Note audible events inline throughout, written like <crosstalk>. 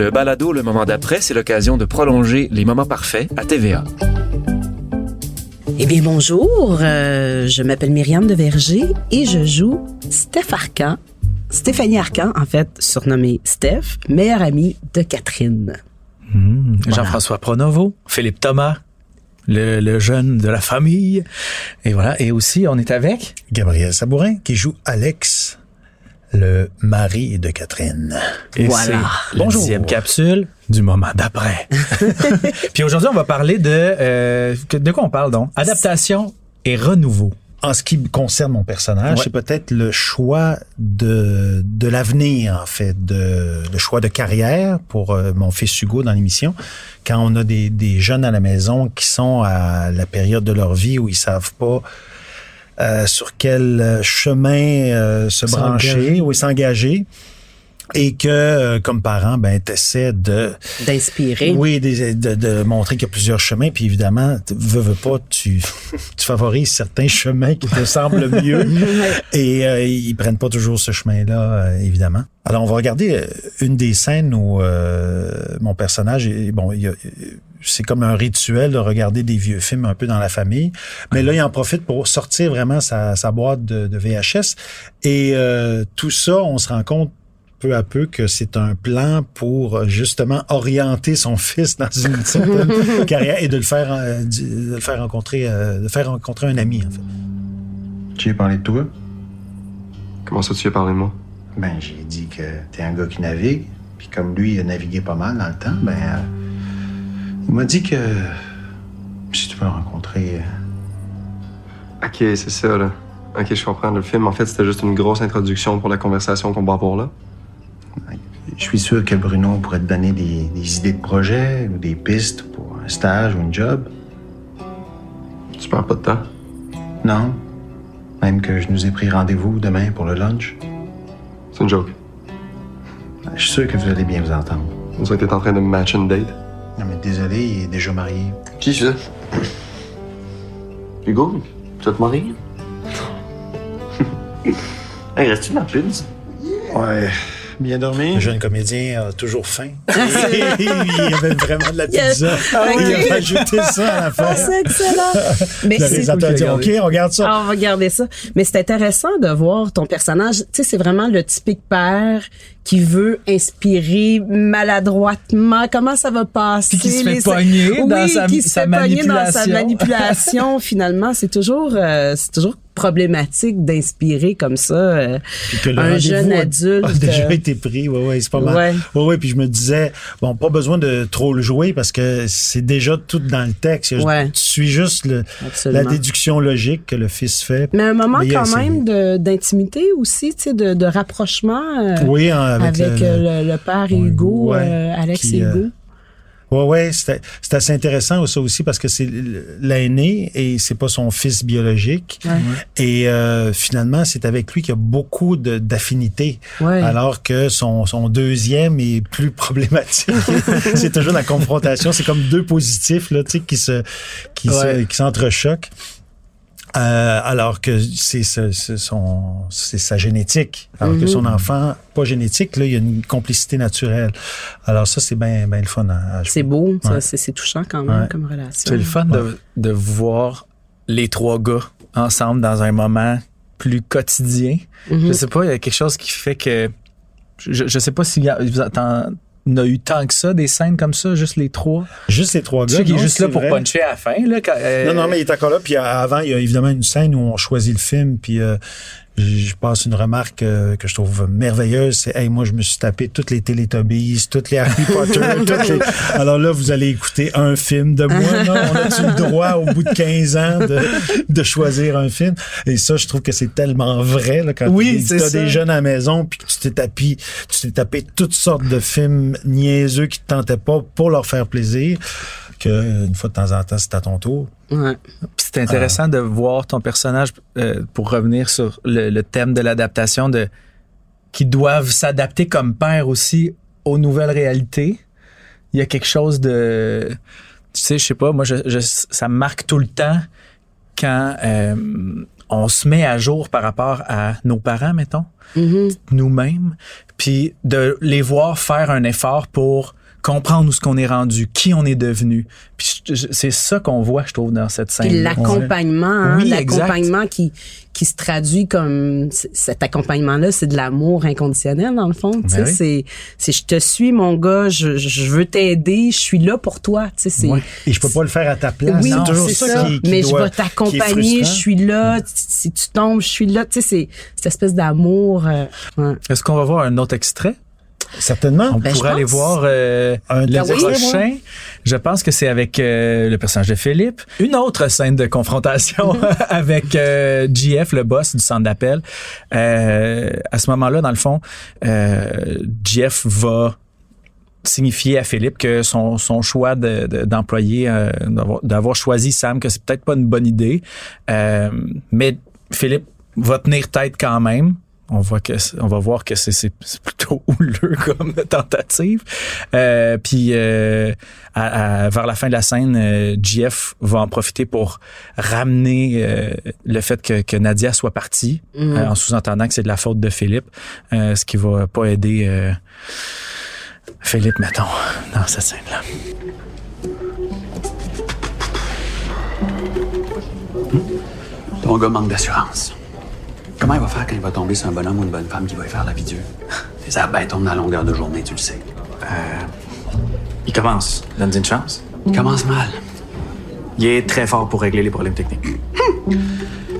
Le balado Le moment d'après, c'est l'occasion de prolonger les moments parfaits à TVA. Eh bien, bonjour. euh, je m'appelle Myriam de Verger et je joue Steph Arcan. Stéphanie Arcan, en fait, surnommée Steph, meilleure amie de Catherine. Jean-François Pronovo, Philippe Thomas, le, le jeune de la famille. Et voilà. Et aussi, on est avec Gabriel Sabourin qui joue Alex, le mari de Catherine. Et Voilà. la dixième capsule du moment d'après. <laughs> <laughs> Puis aujourd'hui, on va parler de... euh, de quoi on parle donc? Adaptation et renouveau. En ce qui concerne mon personnage, Ouais. c'est peut-être le choix de, de l'avenir, en fait, de, le choix de carrière pour euh, mon fils Hugo dans l'émission. Quand on a des, des jeunes à la maison qui sont à la période de leur vie où ils savent pas euh, sur quel chemin euh, se brancher ou s'engager. Et que, euh, comme parent, ben, t'essaies de, D'inspirer. oui, des- de, de montrer qu'il y a plusieurs chemins, puis évidemment, veux, veux pas, tu, <laughs> tu favorises certains chemins qui te semblent mieux, <laughs> et euh, ils prennent pas toujours ce chemin-là, euh, évidemment. Alors, on va regarder euh, une des scènes où euh, mon personnage, est, bon, il y a- c'est comme un rituel de regarder des vieux films un peu dans la famille, mais là, il en profite pour sortir vraiment sa, sa boîte de, de VHS, et euh, tout ça, on se rend compte peu à peu que c'est un plan pour euh, justement orienter son <laughs> fils dans une certaine <laughs> carrière et de le faire euh, de le faire rencontrer euh, de faire rencontrer un ami en fait. Tu as parlé de toi? Comment ça, tu as parlé de moi? Ben, j'ai dit que t'es un gars qui navigue. Puis comme lui, il a navigué pas mal dans le temps, ben, euh, il m'a dit que si tu veux rencontrer... euh, Ok, c'est ça, là. Ok, je comprends. Le film, en fait, c'était juste une grosse introduction pour la conversation qu'on va avoir là. Je suis sûr que Bruno pourrait te donner des, des idées de projet ou des pistes pour un stage ou un job. Tu perds pas de temps? Non? Même que je nous ai pris rendez-vous demain pour le lunch. C'est une joke. Ben, Je suis sûr que vous allez bien vous entendre. On dirait que t'es en train de me match une date. Non, mais désolé, il est déjà marié. Qui ça? Hugo, tu vas te marier? <laughs> hey, reste-tu dans la pub? Ouais. Bien dormi? Le jeune comédien a toujours faim. <laughs> il y avait vraiment de la pizza. Ah oui. Il a ajouté ça à la fin. Ah, c'est excellent. Mais Le c'est réalisateur dit OK, on regarde ça. Ah, on va garder ça. Mais c'est intéressant de voir ton personnage. Tu sais, c'est vraiment le typique père qui veut inspirer maladroitement. Comment ça va passer? Puis qui se fait Les- pogner oui, dans sa- qui se sa fait pogner dans sa manipulation. manipulation. finalement, c'est toujours, euh, c'est toujours problématique d'inspirer comme ça euh, un jeune <laughs> adulte. a déjà euh, été pris. Ouais, ouais, c'est pas mal. Ouais. Ouais. ouais, puis je me disais, bon, pas besoin de trop le jouer parce que c'est déjà tout dans le texte. Ouais. Tu suis juste le, la déduction logique que le fils fait. Mais un moment quand essayé. même d'intimité aussi, tu sais, de, de rapprochement euh, Oui, hein, avec, avec, le- le, le père et Hugo, ouais, Alex qui, et Hugo. Ouais, ouais, c'était c'est assez intéressant ça aussi parce que c'est l'aîné et c'est pas son fils biologique. Et euh, finalement, c'est avec lui qu'il y a beaucoup d'affinités. Ouais. Alors que son, son deuxième est plus problématique. <laughs> c'est toujours la confrontation. C'est comme deux positifs là, tu sais, qui se qui se- Ouais. qui s'entrechoquent. Euh, alors que c'est ce- ce- son c'est sa génétique. Alors que son enfant pas génétique là, il y a une complicité naturelle. Alors ça c'est bien ben le fun à, à jouer. C'est beau, Ouais. c'est c'est touchant quand même Ouais. comme relation. C'est le fun de, de voir les trois gars ensemble dans un moment plus quotidien. Mhm. Je sais pas, il y a quelque chose qui fait que je, je sais pas s'il y a, vous attend- il y en a eu tant que ça des scènes comme ça, juste les trois? Juste les trois Tu gars. sais qu'il est juste là pour vrai. puncher à la fin là. quand- euh, Non, non, mais il est encore là. Puis euh, avant, il y a évidemment une scène où on choisit le film. Puis euh, je passe une remarque euh, que je trouve merveilleuse. C'est, hey, moi, je me suis tapé toutes les Teletubbies, toutes les Harry Potter. <laughs> toutes les... Alors là, vous allez écouter un film de moi. Non? On a-tu le droit, au bout de 15 ans, de, de choisir un film? Et ça, je trouve que c'est tellement vrai. Là, quand Oui, tu as ça. des jeunes à la maison, puis que tu t'es tapé, tu t'es tapé toutes sortes de films niaiseux qui te tentaient pas pour leur faire plaisir. Que une fois de temps en temps, c'est à ton tour. Ouais. Puis c'est intéressant de voir ton personnage euh, pour revenir sur le, le thème de l'adaptation de qui doivent s'adapter comme père aussi aux nouvelles réalités. Il y a quelque chose de tu sais, je sais pas, moi je, je- ça me marque tout le temps quand euh, on se met à jour par rapport à nos parents, mettons, Mhm. nous-mêmes, puis de les voir faire un effort pour comprendre où ce qu'on est rendu, qui on est devenu. Puis c'est ça qu'on voit, je trouve, dans cette scène. L'accompagnement, hein, Oui, l'accompagnement qui qui se traduit comme cet accompagnement-là, c'est de l'amour inconditionnel dans le fond. tu sais, Ben oui. c'est c'est je te suis mon gars, je, je veux t'aider, je suis là pour toi. Tu sais, c'est Ouais. Et je peux pas le faire à ta place. oui, c'est ça, ça. qui, qui mais je vais t'accompagner, je suis là. Si tu tombes, je suis là. Tu sais, c'est cette espèce d'amour. euh, ouais. Est-ce qu'on va voir un autre extrait? Certainement. On Ben, je pourrait aller pense. voir euh, Un le prochain. Je pense que c'est avec euh, le personnage de Philippe. Une autre scène de confrontation <laughs> <laughs> avec euh, GF, le boss du centre d'appel. Euh, à ce moment-là, dans le fond, euh, GF va signifier à Philippe que son, son choix de- de- d'employer, euh, d'avoir- d'avoir choisi Sam, que c'est peut-être pas une bonne idée. Euh, mais Philippe va tenir tête quand même. On voit que on va voir que c'est c'est c'est plutôt <laughs> houleux comme tentative. Euh, puis euh, à- à- vers la fin de la scène, euh, GF va en profiter pour ramener euh, le fait que, que Nadia soit partie, Mhm. euh, en sous-entendant que c'est de la faute de Philippe, euh, ce qui va pas aider euh, Philippe, mettons, dans cette scène-là. Ton gars manque d'assurance. Comment il va faire quand il va tomber sur un bonhomme ou une bonne femme qui va lui faire la vie dure? Les <laughs> arbres tombent à longueur de journée, tu le sais. Il commence. Donne une chance. Il commence mal. Il est très fort pour régler les problèmes techniques.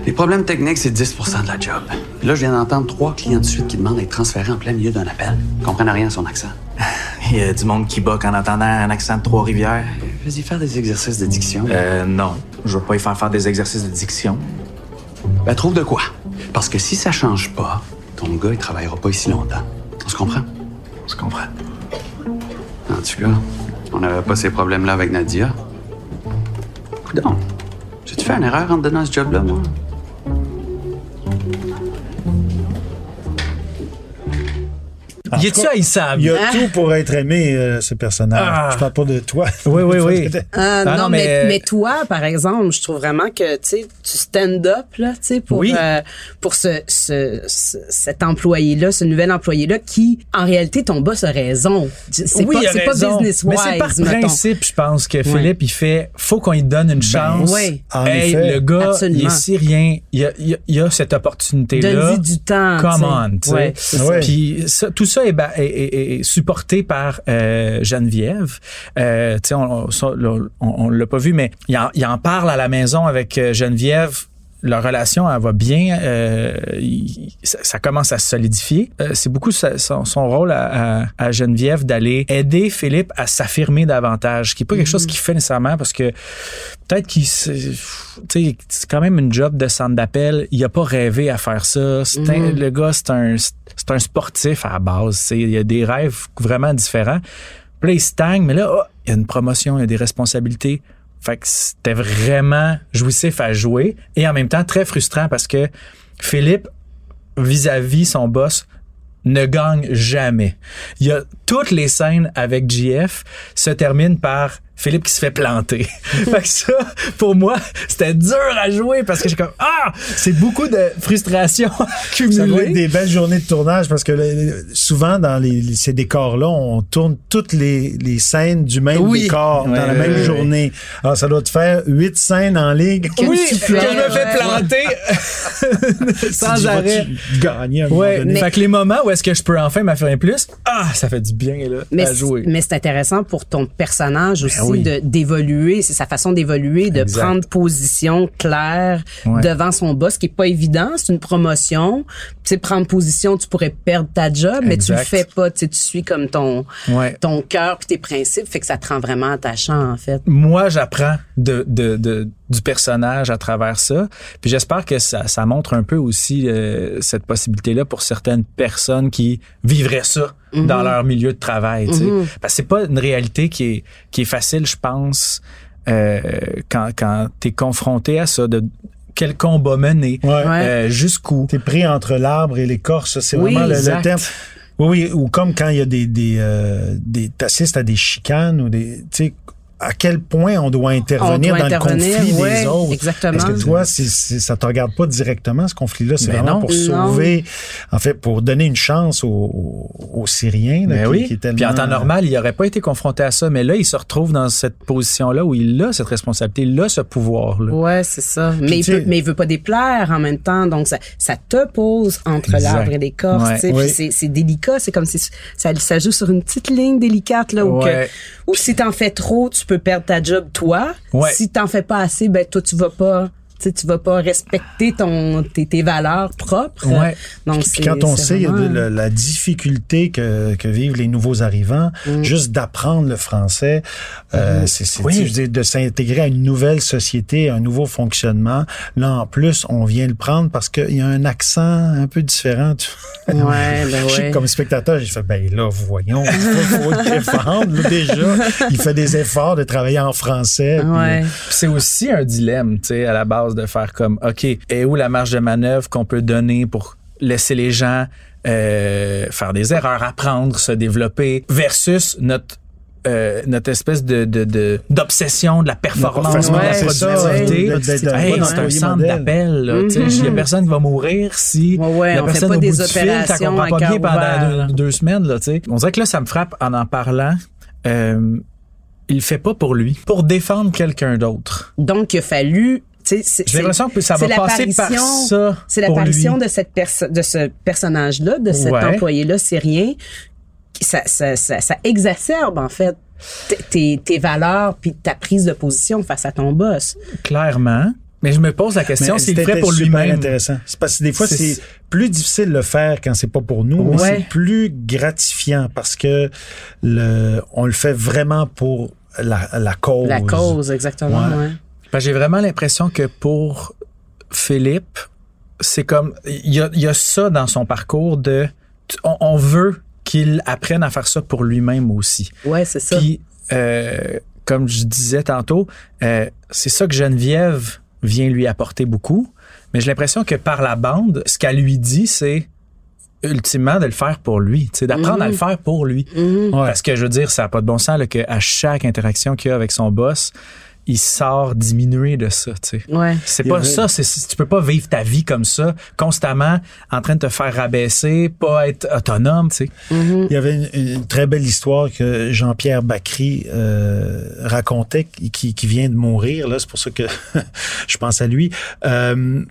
Les problèmes techniques, c'est 10% de la job. Puis là, je viens d'entendre trois clients de suite qui demandent d'être transférés en plein milieu d'un appel. Ils comprennent rien à son accent. <laughs> Il y a du monde qui boque en entendant un accent de Trois-Rivières. Vas-y faire des exercices de diction. Euh, non. Je veux pas y faire faire des exercices de diction. Ben, trouve de quoi. Parce que si ça change pas, ton gars, il travaillera pas ici longtemps. On se comprend? On se comprend. En tout cas, on n'avait pas ces problèmes-là avec Nadia. Coudon, j'ai-tu fait une erreur en te donnant ce job-là, moi? Y est-tu haïssable? Il y a tout pour être aimé, euh, ce personnage. Ah. Je parle pas de toi. Oui, oui, oui. <laughs> Ah, Ah, non, non, mais, mais- mais toi, par exemple, je trouve vraiment que tu stand up là, tu sais, pour Oui. euh, pour ce, ce, ce- cet employé là, ce nouvel employé là, qui en réalité ton boss a raison. C'est Oui, pas il pas raison. business Mais c'est par mettons. principe, je pense que Philippe, il fait, faut qu'on lui donne une chance. oui. En hey, effet. le gars, Absolument. il est syrien, il a, il a, il a cette opportunité-là. Donne-y du temps. Come on. Puis ça- tout ça est, supporté par euh, Geneviève. Euh, on, on, on, l'a pas vu, mais il en, il en parle à la maison avec euh, Geneviève. Leur relation, elle va bien. euh, ça, ça commence à se solidifier. Euh, c'est beaucoup sa- son, son rôle à, à- à Geneviève d'aller aider Philippe à s'affirmer davantage, ce qui est pas quelque chose qu'il fait nécessairement parce que peut-être qu'il sais c'est quand même une job de centre d'appel. Il a pas rêvé à faire ça. C'est un- le gars c'est un c'est un sportif à la base c'est il y a des rêves vraiment différents. Puis là il stagne mais là oh, il y a une promotion il y a des responsabilités fait que c'était vraiment jouissif à jouer et en même temps très frustrant parce que Philippe vis-à-vis son boss ne gagne jamais. Il y a toutes les scènes avec GF se terminent par Philippe qui se fait planter. <laughs> fait que ça, pour moi, c'était dur à jouer parce que j'ai comme ah, c'est beaucoup de frustration <laughs> Ça doit être cumulée. des belles journées de tournage parce que le- souvent dans les, ces décors-là, on tourne toutes les, les scènes du même Oui. décor Ouais, dans la même ouais. journée. Alors ça doit te faire huit scènes en ligue. Oui, que je me fais planter <laughs> sans arrêt. Gagner un moment Ouais, donné? fait que les moments où est-ce que je peux enfin m'affirmer plus, ah, ça fait du bien là, Mais, à jouer. mais c'est intéressant pour ton personnage aussi oui. d'évoluer, c'est sa façon d'évoluer, de Exact. prendre position claire Ouais. devant son boss, qui est pas évident, c'est une promotion. Tu sais, prendre position, tu pourrais perdre ta job, mais tu le fais pas. Tu sais, tu suis comme ton Ouais. ton cœur puis tes principes, fait que ça te rend vraiment attachant en fait. moi, j'apprends de, de, de- du personnage à travers ça. Puis j'espère que ça, ça montre un peu aussi euh, cette possibilité-là pour certaines personnes qui vivraient ça dans leur milieu de travail. tu sais. Parce que c'est pas une réalité qui est, qui est facile, je pense, euh, quand, quand tu es confronté à ça, de quel combat mener, Ouais. euh, jusqu'où. T'es pris entre l'arbre et l'écorce, c'est Oui, vraiment le- le, terme. Oui, oui, ou comme quand il y a des, des, euh, des t'assistes à des chicanes ou des, tu sais, à quel point on doit intervenir On doit dans intervenir, le conflit ouais, des autres. exactement. Est-ce que toi, c'est, c'est- ça te regarde pas directement ce conflit-là, c'est Ben vraiment non. pour Non. sauver, en fait, pour donner une chance aux, aux, aux Syriens, là, Ben qui, oui. qui est tellement. Puis en temps normal, il n'aurait pas été confronté à ça, mais là, il se retrouve dans cette position-là où il a cette responsabilité, il a ce pouvoir-là. Ouais, c'est ça. Mais il, peut, mais il veut pas déplaire en même temps, donc ça, ça te pose entre l'arbre et l'écorce. Ouais. tu sais, Oui. c'est délicat, c'est comme si ça, ça joue sur une petite ligne délicate là, où, Ouais. que, où si t'en fais trop, tu peux perdre ta job toi. Ouais. Si t'en fais pas assez, ben toi tu vas pas. Tu sais, tu vas pas respecter ton tes, tes valeurs propres. Ouais. Donc Puis quand on sait vraiment- de la, la difficulté que, que vivent les nouveaux arrivants, juste d'apprendre le français, euh, c'est, c'est- Oui. je de s'intégrer à une nouvelle société, un nouveau fonctionnement. Là, en plus, on vient le prendre parce qu'il y a un accent un peu différent. Ouais, ben <laughs> ouais. comme spectateur, j'ai fait, ben là, voyons, il faut, faut le défendre là, déjà. Il fait des efforts de travailler en français. Ouais. Puis C'est aussi un dilemme, tu sais, à la base de faire comme, OK, et où la marge de manœuvre qu'on peut donner pour laisser les gens euh, faire des erreurs, apprendre, se développer, versus notre euh, notre espèce de de- de- d'obsession de, la performance, Ouais, de la productivité. Hey, c'est un centre d'appel. sais, Il y a personne qui va mourir si Ouais, ouais, la on fait personne pas au des bout du fil, opérations à pas bien pendant deux, semaines. Là. On dirait que là, ça me frappe en en parlant. Euh, il le fait pas pour lui, pour défendre quelqu'un d'autre. Donc il a fallu J'ai l'impression que ça c'est va passer par l'apparition- ça C'est l'apparition de cette de ce personnage-là, de cet Ouais. employé-là syrien. Ça, ça, ça, ça exacerbe, en fait, tes, tes valeurs puis ta prise de position face à ton boss. Clairement. Mais je me pose la question Mais s'il le ferait pour lui-même. intéressant. C'est parce que des fois, C'est- plus difficile de le faire quand c'est pas pour nous, mais Ouais. c'est plus gratifiant parce que le, on le fait vraiment pour la, la cause. La cause, exactement. Ouais. ouais. Ben, J'ai vraiment l'impression que pour Philippe, c'est comme il y a, il y a ça dans son parcours de on, on veut qu'il apprenne à faire ça pour lui-même aussi. Ouais, c'est ça. Puis euh, comme je disais tantôt, euh, c'est ça que Geneviève vient lui apporter beaucoup. Mais j'ai l'impression que par la bande, ce qu'elle lui dit, c'est ultimement de le faire pour lui, d'apprendre à le faire pour lui. Mhm. Parce que je veux dire, ça n'a pas de bon sens là, qu'à chaque interaction qu'il a avec son boss, il sort diminué de ça, tu sais. Ouais. C'est pas ça, c'est, tu peux pas vivre ta vie comme ça, constamment en train de te faire rabaisser, pas être autonome, tu sais. Mhm. Il y avait une, une très belle histoire que Jean-Pierre Bacry euh, racontait, qui, qui vient de mourir. Là, c'est pour ça que <laughs> je pense à lui. Euh,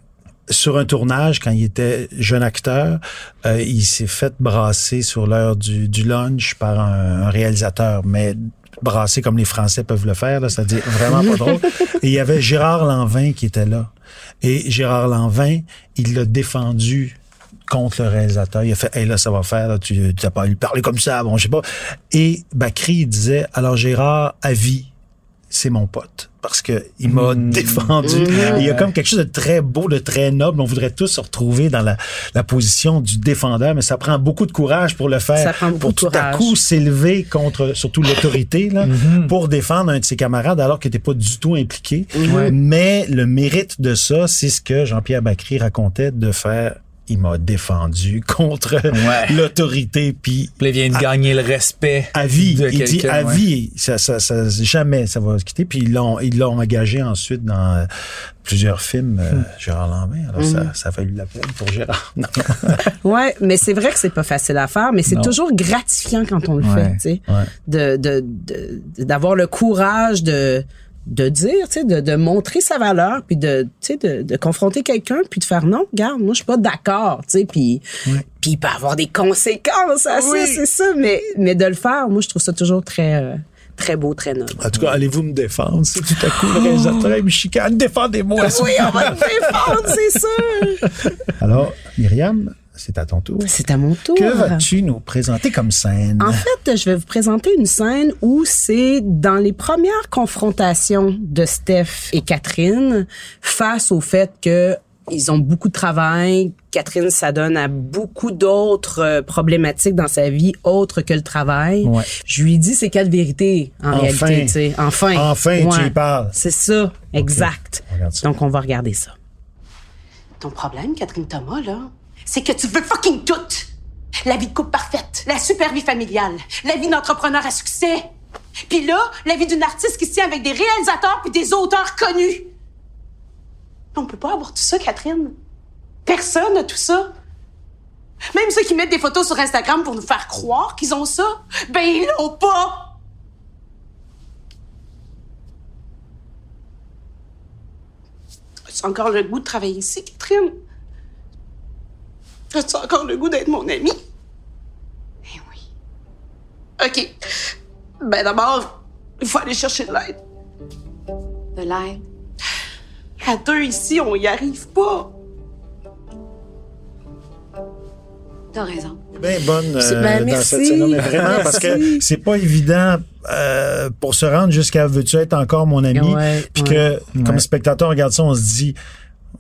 sur un tournage, quand il était jeune acteur, euh, il s'est fait brasser sur l'heure du, du lunch par un, un réalisateur, mais brasser comme les Français peuvent le faire, c'est-à-dire vraiment pas drôle. <laughs> Et il y avait Gérard Lanvin qui était là. Et Gérard Lanvin, il l'a défendu contre le réalisateur. Il a fait, hey, là, ça va faire, là, tu n'as pas lui parler comme ça, bon, je sais pas. Et Bacri, disait, alors Gérard, à vie, c'est mon pote. Parce que il m'a défendu. Et il y a comme quelque chose de très beau, de très noble. On voudrait tous se retrouver dans la, la position du défendeur, mais ça prend beaucoup de courage pour le faire. Ça prend beaucoup pour de tout à coup s'élever contre surtout l'autorité, là, pour défendre un de ses camarades alors qu'il n'était pas du tout impliqué. Ouais. Mais le mérite de ça, c'est ce que Jean-Pierre Bacry racontait de faire il m'a défendu <laughs> contre Ouais. l'autorité. Puis il vient de gagner le respect. à vie, de il dit à ouais. vie, ça, ça, ça, jamais ça va se quitter. Puis ils l'ont, ils l'ont engagé ensuite dans euh, plusieurs films, euh, Gérard Lambert. Alors ça, ça a valu la peine pour Gérard. <laughs> <laughs> Ouais, mais c'est vrai que c'est pas facile à faire, mais c'est Non. toujours gratifiant quand on le Ouais. fait, tu sais. Ouais. De, de, de- d'avoir le courage de, de dire, tu sais, de, de montrer sa valeur, puis de, tu sais, de, de confronter quelqu'un, puis de faire non, regarde, moi, je suis pas d'accord, tu sais, puis, puis il peut avoir des conséquences à ça, c'est ça, mais, mais de le faire, moi, je trouve ça toujours très, euh, très beau, très noble. En tout cas, allez-vous me défendre si tout à coup le réalisateur me chicane, défendez-moi. Oui, on va te défendre, c'est sûr. Alors, Myriam, c'est à ton tour. C'est à mon tour. Que vas-tu nous présenter comme scène? En fait, je vais vous présenter une scène où c'est dans les premières confrontations de Steph et Catherine face au fait que ils ont beaucoup de travail. Catherine s'adonne à beaucoup d'autres euh, problématiques dans sa vie autres que le travail. Ouais. Je lui dis c'est quelle vérité en Enfin. réalité, tu sais. Enfin. Enfin, tu y parles. C'est ça, exact. on regarde ça. Donc on va regarder ça. Ton problème, Catherine Thomas, là, c'est que tu veux fucking tout. La vie de couple parfaite, la super vie familiale, la vie d'entrepreneur à succès. Puis là, la vie d'une artiste qui se tient avec des réalisateurs puis des auteurs connus. On peut pas avoir tout ça, Catherine. Personne n'a tout ça. Même ceux qui mettent des photos sur Instagram pour nous faire croire qu'ils ont ça, ben ils l'ont pas. As-tu encore le goût de travailler ici, Catherine? As-tu encore le goût d'être mon amie? Eh oui. OK. Ben d'abord, il faut aller chercher de l'aide. De l'aide? À deux ici, on y arrive pas. T'as raison. bien bonne euh, C'est- ben, dans merci. cette scène mais vraiment parce que c'est pas évident euh, pour se rendre jusqu'à veux-tu être encore mon ami puis ouais. que comme spectateur on regarde ça on se dit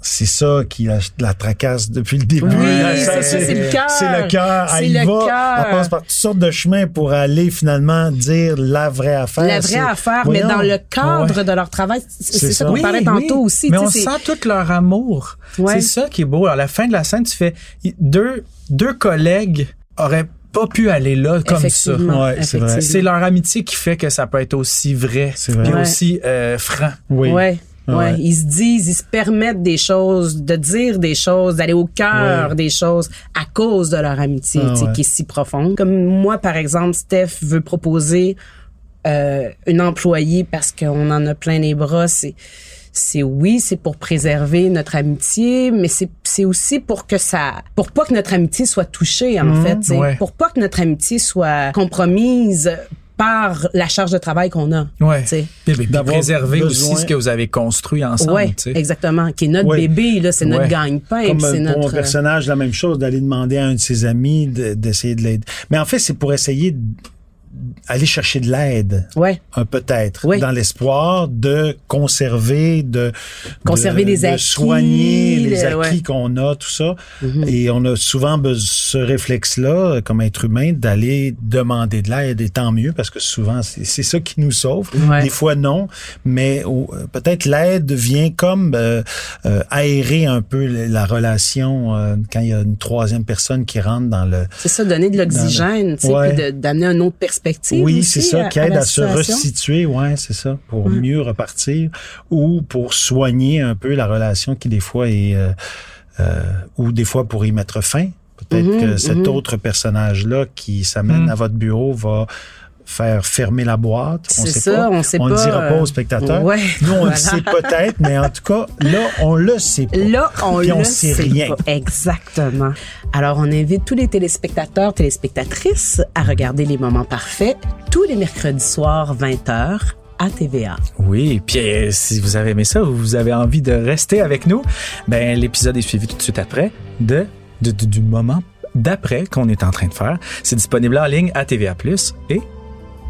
c'est ça qui la, la tracasse depuis le début. Oui, c'est ça, c'est le cœur. C'est le cœur. Elle y le va. cœur. Elle passe par toutes sortes de chemins pour aller finalement dire la vraie affaire. La vraie affaire, mais dans le cadre Ouais. de leur travail. C'est ça ça. qu'on Oui, parlait tantôt aussi. Mais tu on sent tout leur amour. Ouais. C'est ça qui est beau. À la fin de la scène, tu fais deux, deux collègues auraient pas pu aller là comme ça. Ouais, c'est vrai. C'est leur amitié qui fait que ça peut être aussi vrai, C'est vrai. puis Ouais. aussi euh, franc. Oui. Ouais. Ouais. Ouais. ils se disent, ils se permettent des choses, de dire des choses, d'aller au cœur Ouais. des choses à cause de leur amitié, Ah qui est si profonde. Comme moi, par exemple, Steph veut proposer euh, une employée parce qu'on en a plein les bras. C'est, c'est oui, c'est pour préserver notre amitié, mais c'est, c'est aussi pour que ça, pour pas que notre amitié soit touchée en Mhm, fait, ouais. pour pas que notre amitié soit compromise par la charge de travail qu'on a. Ouais. D'avoir préserver besoin- aussi ce que vous avez construit ensemble. Sais. exactement. Qui est notre Ouais. bébé, là, c'est notre Ouais. gagne-pain, Comme c'est euh, pour mon notre. personnage, la même chose, d'aller demander à un de ses amis de- d'essayer de l'aider. Mais en fait, c'est pour essayer d'aller chercher de l'aide. Ouais. un peut-être, Oui. dans l'espoir de conserver, de Conserver de, les de acquis, soigner les le- acquis ouais. Qu'on a, tout ça. Et on a souvent ce réflexe-là, comme être humain, d'aller demander de l'aide, et tant mieux, parce que souvent, c'est c'est ça qui nous sauve. Ouais. Des fois, non, mais euh, peut-être l'aide vient comme euh, euh, aérer un peu la la relation euh, quand il y a une troisième personne qui rentre dans le... C'est ça, donner de l'oxygène, Ouais. puis de- d'amener une autre perspective. Oui, c'est ça, qui à aide à, se resituer, ouais, c'est ça, pour mieux repartir ou pour soigner un peu la relation qui des fois est, euh, euh, ou des fois pour y mettre fin. Peut-être Mhm, que cet mhm. autre personnage-là qui s'amène Mhm. à votre bureau va faire fermer la boîte. On sait ça, pas. on sait ne pas, dira pas euh, aux spectateurs. ouais, Nous, on voilà. le sait peut-être, mais en tout cas, là, on le sait pas. Là, on Puis le on sait sait rien. pas. Exactement. Alors, on invite tous les téléspectateurs, téléspectatrices à regarder Les Moments Parfaits tous les mercredis soirs, 20h, à TVA. Oui, puis euh, si vous avez aimé ça, ou vous avez envie de rester avec nous, ben l'épisode est suivi tout de suite après de, de- de- du moment d'après qu'on est en train de faire. C'est disponible en ligne à TVA+ et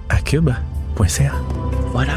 à cube.ca. Voilà.